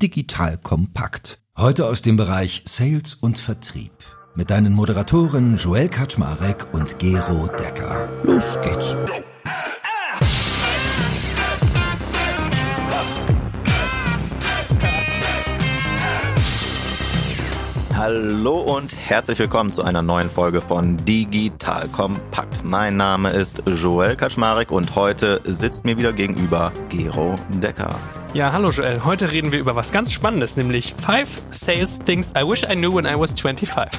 Digital Kompakt. Heute aus dem Bereich Sales und Vertrieb. Mit deinen Moderatoren Joel Kaczmarek und Gero Decker. Los geht's. Hallo und herzlich willkommen zu einer neuen Folge von Digital Kompakt. Mein Name ist Joel Kaczmarek und heute sitzt mir wieder gegenüber Gero Decker. Ja, hallo Joel. Heute reden wir über was ganz Spannendes, nämlich Five Sales Things I Wish I Knew When I Was 25.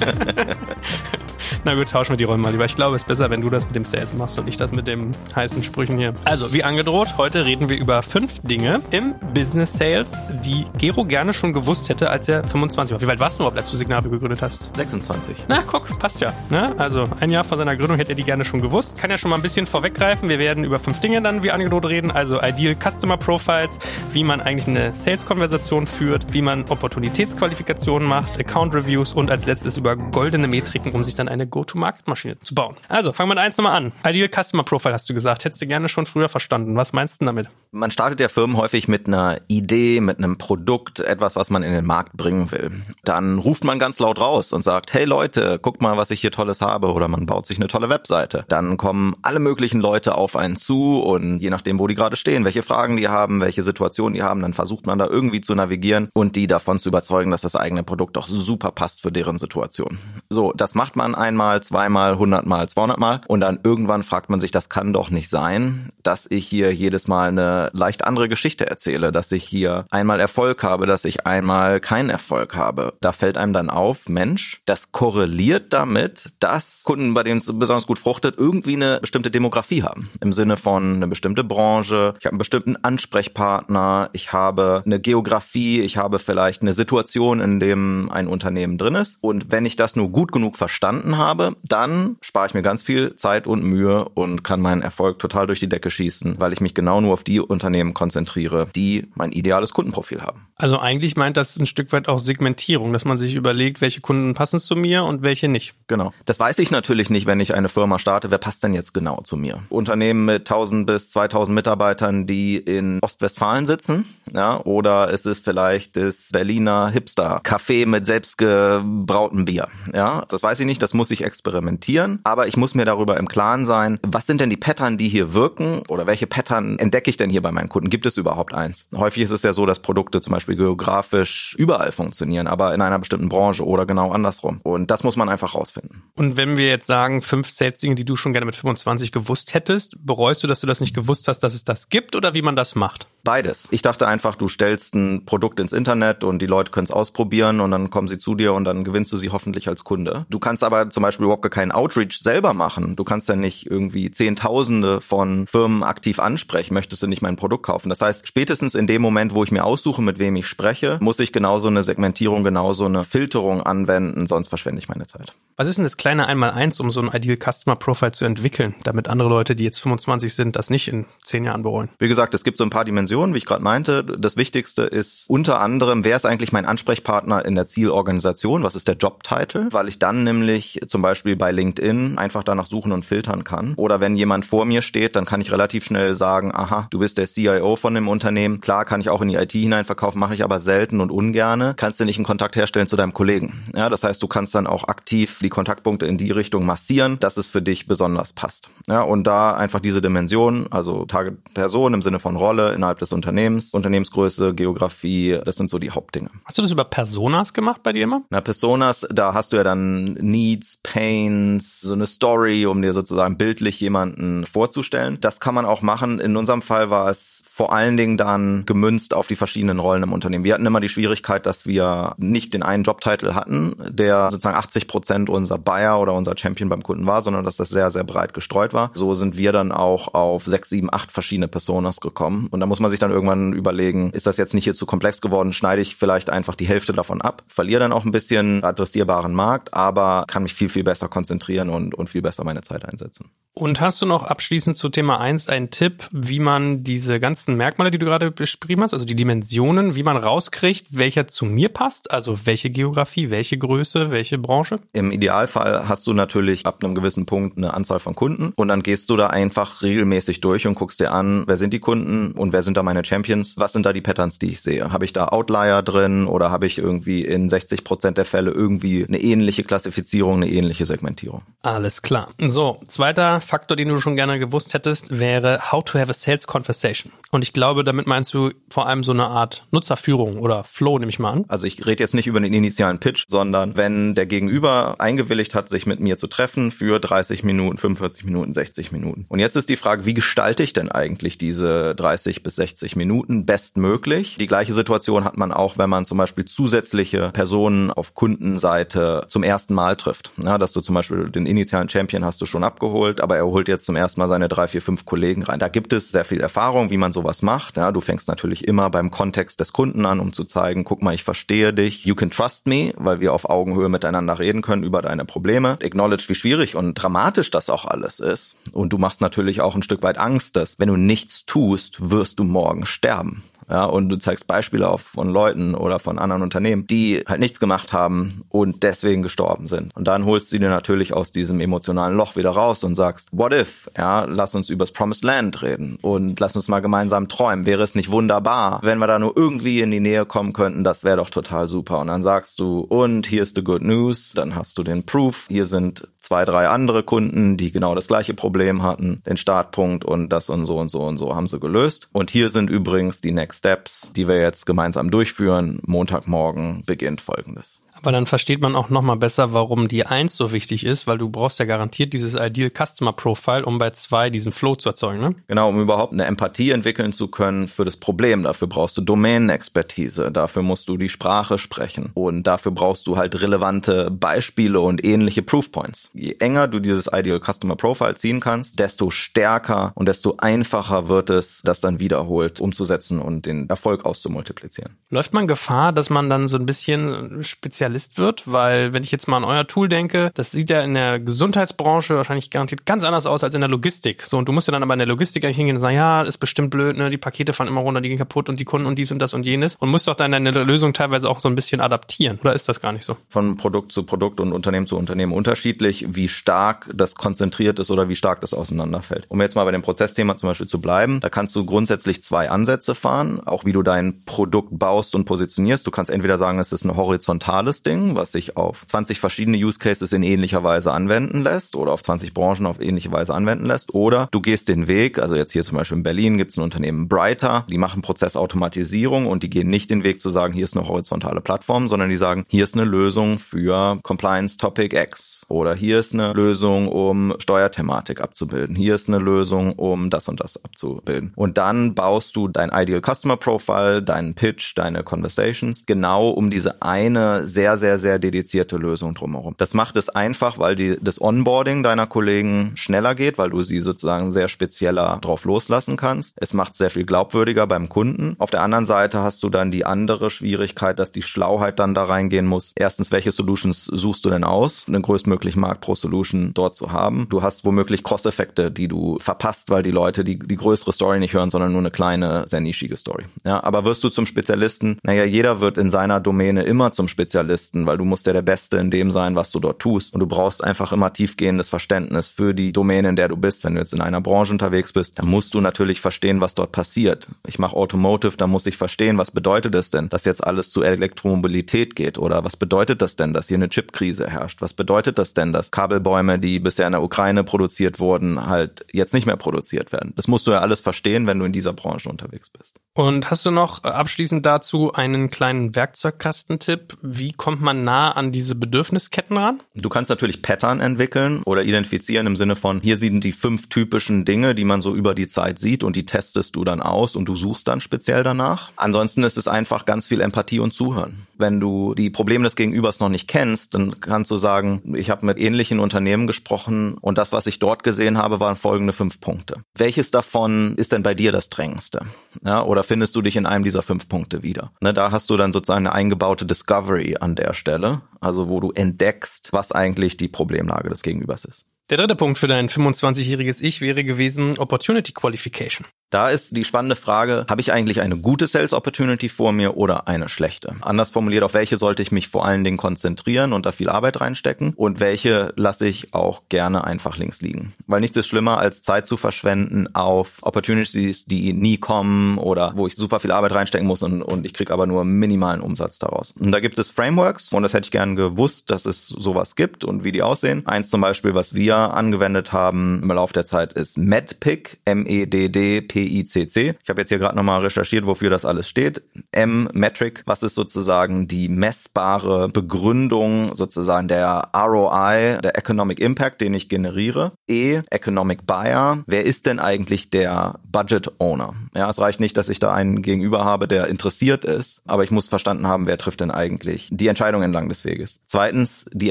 Na gut, tauschen wir die Rollen mal lieber. Ich glaube, es ist besser, wenn du das mit dem Sales machst und ich das mit dem heißen Sprüchen hier. Also, wie angedroht, heute reden wir über fünf Dinge im Business Sales, die Gero gerne schon gewusst hätte, als er 25 war. Wie weit warst du überhaupt, als du Signavio gegründet hast? 26. Na, guck, passt ja. Ne? Also, ein Jahr vor seiner Gründung hätte er die gerne schon gewusst. Kann ja schon mal ein bisschen vorweggreifen. Wir werden über fünf Dinge dann, wie angedroht, reden. Also, Ideal Customer Profiles, wie man eigentlich eine Sales-Konversation führt, wie man Opportunitätsqualifikationen macht, Account Reviews und als letztes über goldene Metriken, um sich dann eine Go-to-Market-Maschine zu bauen. Also, fangen wir mit eins nochmal an. Ideal Customer Profile hast du gesagt. Hättest du gerne schon früher verstanden. Was meinst du damit? Man startet ja Firmen häufig mit einer Idee, mit einem Produkt, etwas, was man in den Markt bringen will. Dann ruft man ganz laut raus und sagt, hey Leute, guckt mal, was ich hier Tolles habe. Oder man baut sich eine tolle Webseite. Dann kommen alle möglichen Leute auf einen zu und je nachdem, wo die gerade stehen, welche Fragen die haben, welche Situationen die haben, dann versucht man da irgendwie zu navigieren und die davon zu überzeugen, dass das eigene Produkt doch super passt für deren Situation. So, das macht man einmal, zweimal, hundertmal, zweihundertmal und dann irgendwann fragt man sich, das kann doch nicht sein, dass ich hier jedes Mal eine leicht andere Geschichte erzähle, dass ich hier einmal Erfolg habe, dass ich einmal keinen Erfolg habe. Da fällt einem dann auf, Mensch, das korreliert damit, dass Kunden, bei denen es besonders gut fruchtet, irgendwie eine bestimmte Demografie haben. Im Sinne von eine bestimmte Branche, ich habe einen bestimmten Ansprechpartner, ich habe eine Geografie, ich habe vielleicht eine Situation, in dem ein Unternehmen drin ist. Und wenn ich das nur gut genug verstanden habe, dann spare ich mir ganz viel Zeit und Mühe und kann meinen Erfolg total durch die Decke schießen, weil ich mich genau nur auf die Unternehmen konzentriere, die mein ideales Kundenprofil haben. Also eigentlich meint das ein Stück weit auch Segmentierung, dass man sich überlegt, welche Kunden passen zu mir und welche nicht. Genau. Das weiß ich natürlich nicht, wenn ich eine Firma starte. Wer passt denn jetzt genau zu mir? Unternehmen mit 1000 bis 2000 Mitarbeitern, die in Ostwestfalen sitzen, ja, oder ist es vielleicht das Berliner Hipster Café mit selbstgebrautem Bier, ja? Das weiß ich nicht, das muss ich experimentieren, aber ich muss mir darüber im Klaren sein, was sind denn die Pattern, die hier wirken oder welche Pattern entdecke ich denn hier bei meinen Kunden? Gibt es überhaupt eins? Häufig ist es ja so, dass Produkte zum Beispiel geografisch überall funktionieren, aber in einer bestimmten Branche oder genau andersrum. Und das muss man einfach rausfinden. Und wenn wir jetzt sagen, fünf Sales-Dinge, die du schon gerne mit 25 gewusst hättest, bereust du, dass du das nicht gewusst hast, dass es das gibt oder wie man das macht? Beides. Ich dachte einfach, du stellst ein Produkt ins Internet und die Leute können es ausprobieren und dann kommen sie zu dir und dann gewinnst du sie hoffentlich als Kunde. Du kannst aber zum Beispiel überhaupt keinen Outreach selber machen. Du kannst ja nicht irgendwie Zehntausende von Firmen aktiv ansprechen. Möchtest du nicht mein Produkt kaufen? Das heißt, spätestens in dem Moment, wo ich mir aussuche, mit wem ich spreche, muss ich genauso eine Segmentierung, genauso eine Filterung anwenden, sonst verschwende ich meine Zeit. Was ist denn das kleine Einmaleins, um so ein Ideal Customer Profile zu entwickeln, damit andere Leute, die jetzt 25 sind, das nicht in zehn Jahren bereuen? Wie gesagt, es gibt so ein paar Dimensionen, wie ich gerade meinte. Das Wichtigste ist unter anderem, wer ist eigentlich mein Ansprechpartner in der Zielorganisation? Was ist der Jobtitel? Weil ich dann nämlich zum Beispiel bei LinkedIn einfach danach suchen und filtern kann. Oder wenn jemand vor mir steht, dann kann ich relativ schnell sagen, aha, du bist der CIO von dem Unternehmen. Klar kann ich auch in die IT hineinverkaufen, mache ich aber selten und ungerne. Kannst du nicht einen Kontakt herstellen zu deinem Kollegen. Ja, das heißt, du kannst dann auch aktiv die Kontaktpunkte in die Richtung massieren, dass es für dich besonders passt. Ja, und da einfach diese Dimension, also Target Person im Sinne von Rolle innerhalb des Unternehmens, Unternehmensgröße, Geografie, das sind so die Hauptdinge. Hast du das über Personas gemacht bei dir immer? Na, Personas, da hast du ja dann Needs, Pains, so eine Story, um dir sozusagen bildlich jemanden vorzustellen. Das kann man auch machen. In unserem Fall war es vor allen Dingen dann gemünzt auf die verschiedenen Rollen im Unternehmen. Wir hatten immer die Schwierigkeit, dass wir nicht den einen Jobtitel hatten, der sozusagen 80 Prozent unser Buyer oder unser Champion beim Kunden war, sondern dass das sehr, sehr breit gestreut war. So sind wir dann auch auf sechs, sieben, acht verschiedene Personas gekommen. Und da muss man sich dann irgendwann überlegen, ist das jetzt nicht hier zu komplex geworden? Schneide ich vielleicht einfach die Hälfte davon ab, verliere dann auch ein bisschen adressierbaren Markt, aber kann mich viel, viel viel besser konzentrieren und, und viel besser meine Zeit einsetzen. Und hast du noch abschließend zu Thema 1 einen Tipp, wie man diese ganzen Merkmale, die du gerade beschrieben hast, also die Dimensionen, wie man rauskriegt, welcher zu mir passt? Also welche Geografie, welche Größe, welche Branche? Im Idealfall hast du natürlich ab einem gewissen Punkt eine Anzahl von Kunden und dann gehst du da einfach regelmäßig durch und guckst dir an, wer sind die Kunden und wer sind da meine Champions? Was sind da die Patterns, die ich sehe? Habe ich da Outlier drin oder habe ich irgendwie in 60 Prozent der Fälle irgendwie eine ähnliche Klassifizierung, eine ähnliche Segmentierung? Alles klar. So, zweiter Faktor, den du schon gerne gewusst hättest, wäre How to have a Sales Conversation. Und ich glaube, damit meinst du vor allem so eine Art Nutzerführung oder Flow, nehme ich mal an. Also ich rede jetzt nicht über den initialen Pitch, sondern wenn der Gegenüber eingewilligt hat, sich mit mir zu treffen für 30 Minuten, 45 Minuten, 60 Minuten. Und jetzt ist die Frage, wie gestalte ich denn eigentlich diese 30 bis 60 Minuten bestmöglich? Die gleiche Situation hat man auch, wenn man zum Beispiel zusätzliche Personen auf Kundenseite zum ersten Mal trifft. Ja, dass du zum Beispiel den initialen Champion hast du schon abgeholt, aber er holt jetzt zum ersten Mal seine drei, vier, fünf Kollegen rein. Da gibt es sehr viel Erfahrung, wie man sowas macht. Ja, du fängst natürlich immer beim Kontext des Kunden an, um zu zeigen, guck mal, ich verstehe dich. You can trust me, weil wir auf Augenhöhe miteinander reden können über deine Probleme. Acknowledge, wie schwierig und dramatisch das auch alles ist. Und du machst natürlich auch ein Stück weit Angst, dass wenn du nichts tust, wirst du morgen sterben ja, und du zeigst Beispiele auf von Leuten oder von anderen Unternehmen, die halt nichts gemacht haben und deswegen gestorben sind. Und dann holst du dir natürlich aus diesem emotionalen Loch wieder raus und sagst, what if? Ja, lass uns übers Promised Land reden und lass uns mal gemeinsam träumen. Wäre es nicht wunderbar, wenn wir da nur irgendwie in die Nähe kommen könnten? Das wäre doch total super. Und dann sagst du, und hier ist the good news. Dann hast du den Proof. Hier sind zwei, drei andere Kunden, die genau das gleiche Problem hatten, den Startpunkt und das und so und so und so haben sie gelöst. Und hier sind übrigens die Next Steps, die wir jetzt gemeinsam durchführen. Montagmorgen beginnt Folgendes. Aber dann versteht man auch nochmal besser, warum die Eins so wichtig ist, weil du brauchst ja garantiert dieses Ideal Customer Profile, um bei zwei diesen Flow zu erzeugen, ne? Genau, um überhaupt eine Empathie entwickeln zu können für das Problem. Dafür brauchst du Domänenexpertise, dafür musst du die Sprache sprechen und dafür brauchst du halt relevante Beispiele und ähnliche Proofpoints. Je enger du dieses Ideal Customer Profile ziehen kannst, desto stärker und desto einfacher wird es, das dann wiederholt umzusetzen und den Erfolg auszumultiplizieren. Läuft man Gefahr, dass man dann so ein bisschen speziell Spezialist wird, weil wenn ich jetzt mal an euer Tool denke, das sieht ja in der Gesundheitsbranche wahrscheinlich garantiert ganz anders aus als in der Logistik. So, und du musst ja dann aber in der Logistik eigentlich hingehen und sagen, ja, ist bestimmt blöd, ne, die Pakete fahren immer runter, die gehen kaputt und die Kunden und dies und das und jenes und musst doch dann deine Lösung teilweise auch so ein bisschen adaptieren. Oder ist das gar nicht so? Von Produkt zu Produkt und Unternehmen zu Unternehmen unterschiedlich, wie stark das konzentriert ist oder wie stark das auseinanderfällt. Um jetzt mal bei dem Prozessthema zum Beispiel zu bleiben, da kannst du grundsätzlich zwei Ansätze fahren, auch wie du dein Produkt baust und positionierst. Du kannst entweder sagen, es ist ein horizontales Ding, was sich auf 20 verschiedene Use Cases in ähnlicher Weise anwenden lässt oder auf 20 Branchen auf ähnliche Weise anwenden lässt. Oder du gehst den Weg, also jetzt hier zum Beispiel in Berlin gibt es ein Unternehmen Brighter, die machen Prozessautomatisierung und die gehen nicht den Weg zu sagen, hier ist eine horizontale Plattform, sondern die sagen, hier ist eine Lösung für Compliance Topic X oder hier ist eine Lösung, um Steuerthematik abzubilden. Hier ist eine Lösung, um das und das abzubilden. Und dann baust du dein Ideal Customer Profile, deinen Pitch, deine Conversations genau um diese eine sehr, sehr, sehr dedizierte Lösung drumherum. Das macht es einfach, weil die, das Onboarding deiner Kollegen schneller geht, weil du sie sozusagen sehr spezieller drauf loslassen kannst. Es macht sehr viel glaubwürdiger beim Kunden. Auf der anderen Seite hast du dann die andere Schwierigkeit, dass die Schlauheit dann da reingehen muss. Erstens, welche Solutions suchst du denn aus, den größtmöglichen Markt pro Solution dort zu haben? Du hast womöglich Cross-Effekte, die du verpasst, weil die Leute die, die größere Story nicht hören, sondern nur eine kleine, sehr nischige Story. Ja, aber wirst du zum Spezialisten? Naja, jeder wird in seiner Domäne immer zum Spezialisten, weil du musst ja der Beste in dem sein, was du dort tust. Und du brauchst einfach immer tiefgehendes Verständnis für die Domäne, in der du bist. Wenn du jetzt in einer Branche unterwegs bist, dann musst du natürlich verstehen, was dort passiert. Ich mache Automotive, da muss ich verstehen, was bedeutet es denn, dass jetzt alles zu Elektromobilität geht? Oder was bedeutet das denn, dass hier eine Chipkrise herrscht? Was bedeutet das denn, dass Kabelbäume, die bisher in der Ukraine produziert wurden, halt jetzt nicht mehr produziert werden? Das musst du ja alles verstehen, wenn du in dieser Branche unterwegs bist. Und hast du noch abschließend dazu einen kleinen Werkzeugkastentipp? Wie kommt man nah an diese Bedürfnisketten ran? Du kannst natürlich Pattern entwickeln oder identifizieren im Sinne von, hier sind die fünf typischen Dinge, die man so über die Zeit sieht und die testest du dann aus und du suchst dann speziell danach. Ansonsten ist es einfach ganz viel Empathie und Zuhören. Wenn du die Probleme des Gegenübers noch nicht kennst, dann kannst du sagen, ich habe mit ähnlichen Unternehmen gesprochen und das, was ich dort gesehen habe, waren folgende fünf Punkte. Welches davon ist denn bei dir das drängendste? Ja, oder findest du dich in einem dieser fünf Punkte wieder. Ne, da hast du dann sozusagen eine eingebaute Discovery an der Stelle, also wo du entdeckst, was eigentlich die Problemlage des Gegenübers ist. Der dritte Punkt für dein 25-jähriges Ich wäre gewesen Opportunity Qualification. Da ist die spannende Frage, habe ich eigentlich eine gute Sales Opportunity vor mir oder eine schlechte? Anders formuliert, auf welche sollte ich mich vor allen Dingen konzentrieren und da viel Arbeit reinstecken und welche lasse ich auch gerne einfach links liegen? Weil nichts ist schlimmer, als Zeit zu verschwenden auf Opportunities, die nie kommen oder wo ich super viel Arbeit reinstecken muss und, und ich kriege aber nur minimalen Umsatz daraus. Und da gibt es Frameworks und das hätte ich gern gewusst, dass es sowas gibt und wie die aussehen. Eins zum Beispiel, was wir angewendet haben im Laufe der Zeit ist MedPick, M-E-D-D-P PICC. Ich habe jetzt hier gerade nochmal recherchiert, wofür das alles steht. M, Metric, was ist sozusagen die messbare Begründung sozusagen der ROI, der Economic Impact, den ich generiere. E, Economic Buyer, wer ist denn eigentlich der Budget Owner? Ja, es reicht nicht, dass ich da einen gegenüber habe, der interessiert ist, aber ich muss verstanden haben, wer trifft denn eigentlich die Entscheidung entlang des Weges. Zweitens, die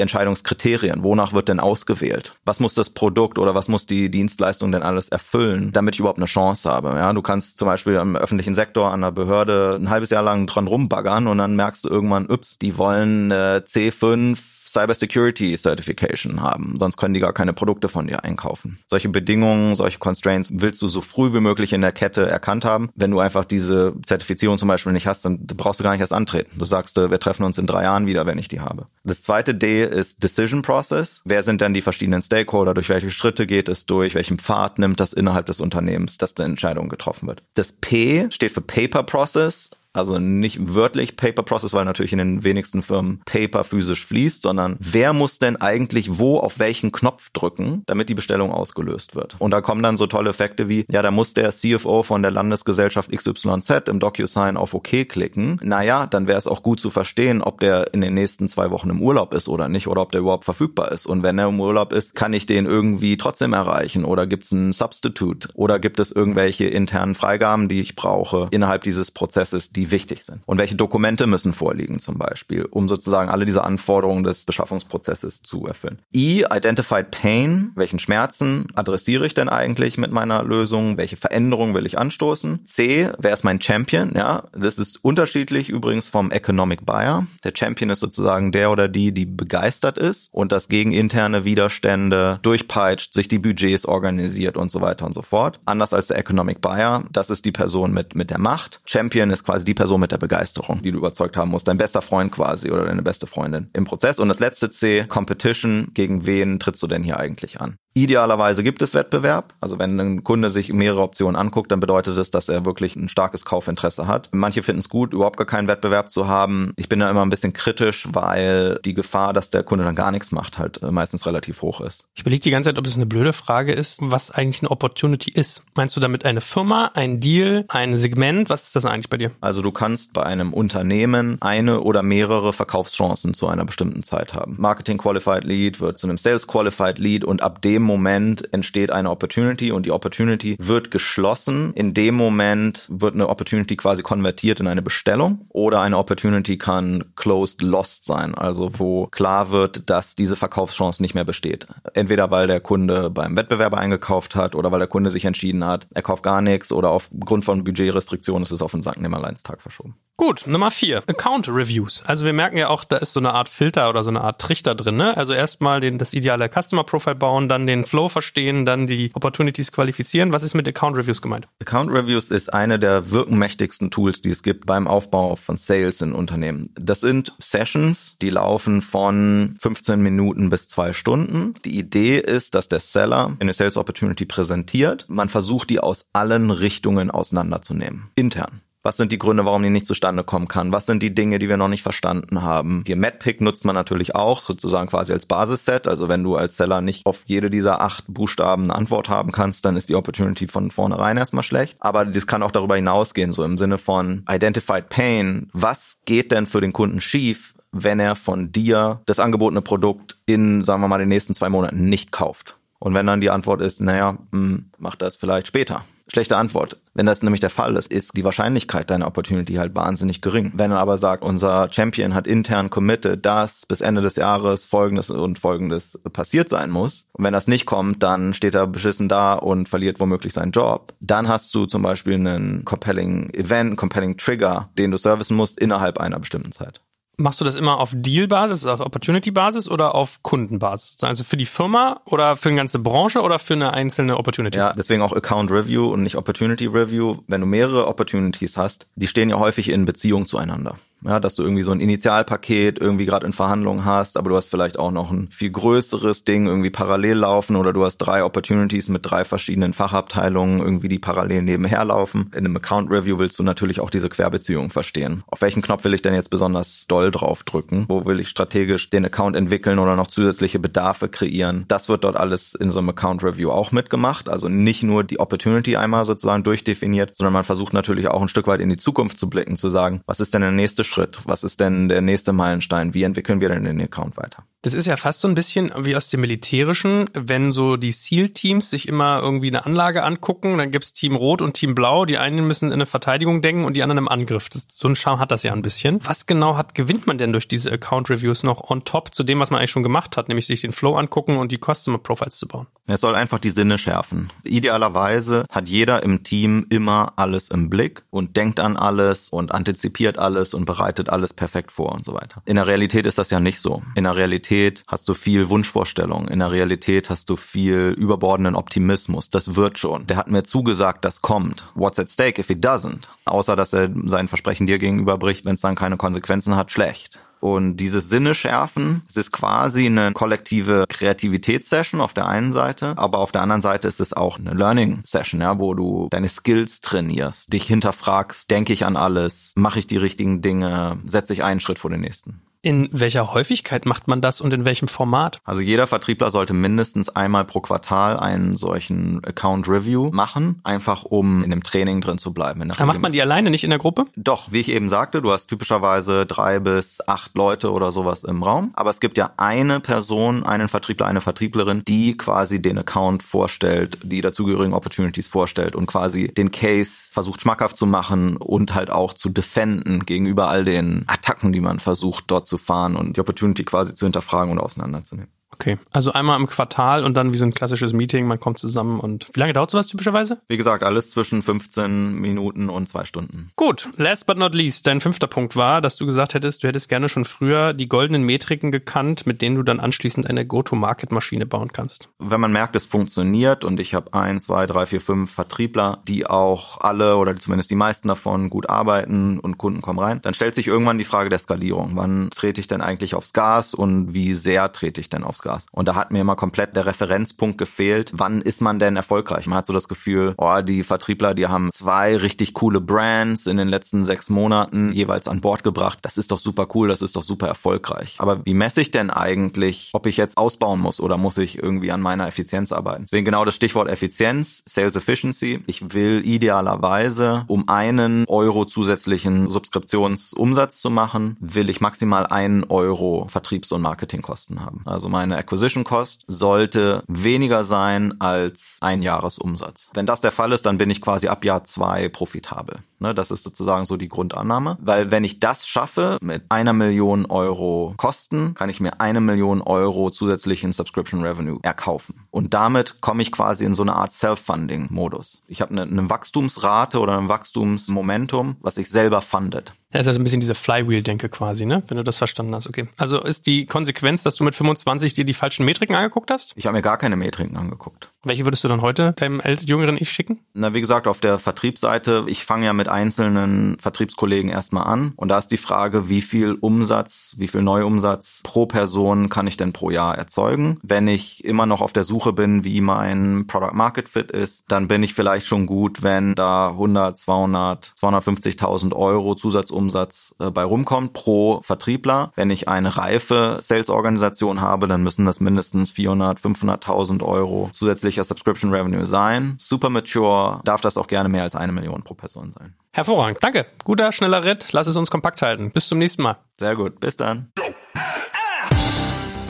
Entscheidungskriterien. Wonach wird denn ausgewählt? Was muss das Produkt oder was muss die Dienstleistung denn alles erfüllen, damit ich überhaupt eine Chance habe? Habe. Ja, du kannst zum Beispiel im öffentlichen Sektor an der Behörde ein halbes Jahr lang dran rumbaggern und dann merkst du irgendwann, ups, die wollen äh, C5 Cybersecurity Certification haben, sonst können die gar keine Produkte von dir einkaufen. Solche Bedingungen, solche Constraints willst du so früh wie möglich in der Kette erkannt haben. Wenn du einfach diese Zertifizierung zum Beispiel nicht hast, dann brauchst du gar nicht erst antreten. Du sagst, äh, wir treffen uns in drei Jahren wieder, wenn ich die habe. Das zweite D ist Decision Process. Wer sind denn die verschiedenen Stakeholder? Durch welche Schritte geht es durch? Welchen Pfad nimmt das innerhalb des Unternehmens, dass eine Entscheidung getroffen wird? Das P steht für Paper Process. Also nicht wörtlich Paper Process, weil natürlich in den wenigsten Firmen Paper physisch fließt, sondern wer muss denn eigentlich wo auf welchen Knopf drücken, damit die Bestellung ausgelöst wird. Und da kommen dann so tolle Effekte wie, ja, da muss der CFO von der Landesgesellschaft XYZ im DocuSign auf OK klicken. Naja, dann wäre es auch gut zu verstehen, ob der in den nächsten zwei Wochen im Urlaub ist oder nicht oder ob der überhaupt verfügbar ist. Und wenn er im Urlaub ist, kann ich den irgendwie trotzdem erreichen oder gibt es ein Substitute oder gibt es irgendwelche internen Freigaben, die ich brauche innerhalb dieses Prozesses, die wichtig sind. Und welche Dokumente müssen vorliegen zum Beispiel, um sozusagen alle diese Anforderungen des Beschaffungsprozesses zu erfüllen. I, Identified Pain, welchen Schmerzen adressiere ich denn eigentlich mit meiner Lösung? Welche Veränderungen will ich anstoßen? C, wer ist mein Champion? Ja, das ist unterschiedlich übrigens vom Economic Buyer. Der Champion ist sozusagen der oder die, die begeistert ist und das gegen interne Widerstände durchpeitscht, sich die Budgets organisiert und so weiter und so fort. Anders als der Economic Buyer, das ist die Person mit, mit der Macht. Champion ist quasi die Person mit der Begeisterung, die du überzeugt haben musst. Dein bester Freund quasi oder deine beste Freundin im Prozess. Und das letzte C, Competition. Gegen wen trittst du denn hier eigentlich an? Idealerweise gibt es Wettbewerb. Also wenn ein Kunde sich mehrere Optionen anguckt, dann bedeutet es, dass er wirklich ein starkes Kaufinteresse hat. Manche finden es gut, überhaupt gar keinen Wettbewerb zu haben. Ich bin da immer ein bisschen kritisch, weil die Gefahr, dass der Kunde dann gar nichts macht, halt äh, meistens relativ hoch ist. Ich überlege die ganze Zeit, ob es eine blöde Frage ist, was eigentlich eine Opportunity ist. Meinst du damit eine Firma, ein Deal, ein Segment? Was ist das eigentlich bei dir? Also du kannst bei einem Unternehmen eine oder mehrere Verkaufschancen zu einer bestimmten Zeit haben. Marketing Qualified Lead wird zu einem Sales Qualified Lead und ab dem Moment entsteht eine Opportunity und die Opportunity wird geschlossen. In dem Moment wird eine Opportunity quasi konvertiert in eine Bestellung oder eine Opportunity kann closed lost sein, also wo klar wird, dass diese Verkaufschance nicht mehr besteht. Entweder weil der Kunde beim Wettbewerber eingekauft hat oder weil der Kunde sich entschieden hat, er kauft gar nichts oder aufgrund von Budgetrestriktionen ist es auf den Sankt Nimmerleinstag verschoben. Gut, Nummer vier, Account Reviews. Also wir merken ja auch, da ist so eine Art Filter oder so eine Art Trichter drin. Ne? Also erstmal den, das ideale Customer Profile bauen, dann den Flow verstehen, dann die Opportunities qualifizieren. Was ist mit Account Reviews gemeint? Account Reviews ist eine der wirkmächtigsten Tools, die es gibt beim Aufbau von Sales in Unternehmen. Das sind Sessions, die laufen von 15 Minuten bis zwei Stunden. Die Idee ist, dass der Seller eine Sales Opportunity präsentiert. Man versucht, die aus allen Richtungen auseinanderzunehmen. Intern. Was sind die Gründe, warum die nicht zustande kommen kann? Was sind die Dinge, die wir noch nicht verstanden haben? Die MedPick nutzt man natürlich auch sozusagen quasi als Basisset. Also wenn du als Seller nicht auf jede dieser acht Buchstaben eine Antwort haben kannst, dann ist die Opportunity von vornherein erstmal schlecht. Aber das kann auch darüber hinausgehen, so im Sinne von Identified Pain. Was geht denn für den Kunden schief, wenn er von dir das angebotene Produkt in, sagen wir mal, den nächsten zwei Monaten nicht kauft? Und wenn dann die Antwort ist, naja, mh, hm, mach das vielleicht später Schlechte Antwort. Wenn das nämlich der Fall ist, ist die Wahrscheinlichkeit deiner Opportunity halt wahnsinnig gering. Wenn er aber sagt, unser Champion hat intern committed, dass bis Ende des Jahres folgendes und folgendes passiert sein muss. Und wenn das nicht kommt, dann steht er beschissen da und verliert womöglich seinen Job. Dann hast du zum Beispiel einen compelling Event, compelling Trigger, den du servicen musst innerhalb einer bestimmten Zeit. Machst du das immer auf Deal-Basis, auf Opportunity-Basis oder auf Kundenbasis? Also für die Firma oder für eine ganze Branche oder für eine einzelne Opportunity? Ja, deswegen auch Account Review und nicht Opportunity Review. Wenn du mehrere Opportunities hast, die stehen ja häufig in Beziehung zueinander ja, dass du irgendwie so ein Initialpaket irgendwie gerade in Verhandlungen hast, aber du hast vielleicht auch noch ein viel größeres Ding irgendwie parallel laufen oder du hast drei Opportunities mit drei verschiedenen Fachabteilungen irgendwie, die parallel nebenher laufen. In einem Account Review willst du natürlich auch diese Querbeziehung verstehen. Auf welchen Knopf will ich denn jetzt besonders doll drauf drücken? Wo will ich strategisch den Account entwickeln oder noch zusätzliche Bedarfe kreieren? Das wird dort alles in so einem Account Review auch mitgemacht. Also nicht nur die Opportunity einmal sozusagen durchdefiniert, sondern man versucht natürlich auch ein Stück weit in die Zukunft zu blicken, zu sagen, was ist denn der nächste Schritt? Was ist denn der nächste Meilenstein? Wie entwickeln wir denn den Account weiter? Das ist ja fast so ein bisschen wie aus dem Militärischen, wenn so die SEAL-Teams sich immer irgendwie eine Anlage angucken, dann gibt's Team Rot und Team Blau, die einen müssen in eine Verteidigung denken und die anderen im Angriff. Das, so ein Charme hat das ja ein bisschen. Was genau hat, gewinnt man denn durch diese Account-Reviews noch on top zu dem, was man eigentlich schon gemacht hat, nämlich sich den Flow angucken und die Customer-Profiles zu bauen? Es soll einfach die Sinne schärfen. Idealerweise hat jeder im Team immer alles im Blick und denkt an alles und antizipiert alles und bereitet alles perfekt vor und so weiter. In der Realität ist das ja nicht so. In der Realität hast du viel Wunschvorstellung. In der Realität hast du viel überbordenden Optimismus. Das wird schon. Der hat mir zugesagt, das kommt. What's at stake if he doesn't? Außer, dass er sein Versprechen dir gegenüber bricht, wenn es dann keine Konsequenzen hat, schlecht. Und dieses Sinne schärfen, es ist quasi eine kollektive Kreativitätssession auf der einen Seite, aber auf der anderen Seite ist es auch eine Learning Session, ja, wo du deine Skills trainierst, dich hinterfragst, denke ich an alles, mache ich die richtigen Dinge, setze ich einen Schritt vor den nächsten. In welcher Häufigkeit macht man das und in welchem Format? Also jeder Vertriebler sollte mindestens einmal pro Quartal einen solchen Account Review machen, einfach um in dem Training drin zu bleiben. Aber macht man die alleine, nicht in der Gruppe? Doch, wie ich eben sagte, du hast typischerweise drei bis acht Leute oder sowas im Raum. Aber es gibt ja eine Person, einen Vertriebler, eine Vertrieblerin, die quasi den Account vorstellt, die dazugehörigen Opportunities vorstellt und quasi den Case versucht schmackhaft zu machen und halt auch zu defenden gegenüber all den Attacken, die man versucht dort zu fahren und die Opportunity quasi zu hinterfragen und auseinanderzunehmen. Okay, also einmal im Quartal und dann wie so ein klassisches Meeting, man kommt zusammen und wie lange dauert sowas typischerweise? Wie gesagt, alles zwischen 15 Minuten und zwei Stunden. Gut, last but not least, dein fünfter Punkt war, dass du gesagt hättest, du hättest gerne schon früher die goldenen Metriken gekannt, mit denen du dann anschließend eine Go-to-Market-Maschine bauen kannst. Wenn man merkt, es funktioniert und ich habe ein, zwei, drei, vier, fünf Vertriebler, die auch alle oder zumindest die meisten davon gut arbeiten und Kunden kommen rein, dann stellt sich irgendwann die Frage der Skalierung. Wann trete ich denn eigentlich aufs Gas und wie sehr trete ich denn aufs Gas? Gas. Und da hat mir immer komplett der Referenzpunkt gefehlt. Wann ist man denn erfolgreich? Man hat so das Gefühl, oh, die Vertriebler, die haben zwei richtig coole Brands in den letzten sechs Monaten jeweils an Bord gebracht. Das ist doch super cool, das ist doch super erfolgreich. Aber wie messe ich denn eigentlich, ob ich jetzt ausbauen muss oder muss ich irgendwie an meiner Effizienz arbeiten? Deswegen genau das Stichwort Effizienz, Sales Efficiency. Ich will idealerweise, um einen Euro zusätzlichen Subskriptionsumsatz zu machen, will ich maximal einen Euro Vertriebs- und Marketingkosten haben. Also meine Acquisition Cost sollte weniger sein als ein Jahresumsatz. Wenn das der Fall ist, dann bin ich quasi ab Jahr zwei profitabel. Ne, das ist sozusagen so die Grundannahme. Weil wenn ich das schaffe mit einer Million Euro Kosten, kann ich mir eine Million Euro zusätzlichen Subscription Revenue erkaufen. Und damit komme ich quasi in so eine Art Self-Funding-Modus. Ich habe eine, eine Wachstumsrate oder ein Wachstumsmomentum, was sich selber fundet. Das ist also ein bisschen diese Flywheel-Denke quasi, ne? Wenn du das verstanden hast, okay. Also ist die Konsequenz, dass du mit 25 dir die falschen Metriken angeguckt hast? Ich habe mir gar keine Metriken angeguckt. Welche würdest du dann heute deinem jüngeren Ich schicken? Na, wie gesagt, auf der Vertriebsseite, ich fange ja mit einzelnen Vertriebskollegen erstmal an. Und da ist die Frage, wie viel Umsatz, wie viel Neuumsatz pro Person kann ich denn pro Jahr erzeugen? Wenn ich immer noch auf der Suche bin, wie mein Product Market Fit ist, dann bin ich vielleicht schon gut, wenn da 100, 200, 250.000 Euro Zusatz Jahresumsatz äh, bei rumkommt pro Vertriebler. Wenn ich eine reife Sales-Organisation habe, dann müssen das mindestens 400, 500.000 Euro zusätzlicher Subscription Revenue sein. Super Mature darf das auch gerne mehr als eine Million pro Person sein. Hervorragend. Danke. Guter, schneller Ritt. Lass es uns kompakt halten. Bis zum nächsten Mal. Sehr gut. Bis dann.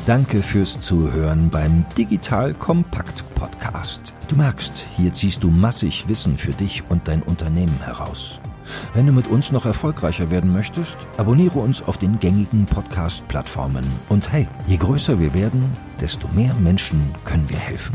Danke fürs Zuhören beim Digital Kompakt Podcast. Du merkst, hier ziehst du massig Wissen für dich und dein Unternehmen heraus. Wenn du mit uns noch erfolgreicher werden möchtest, abonniere uns auf den gängigen Podcast-Plattformen. Und hey, je größer wir werden, desto mehr Menschen können wir helfen.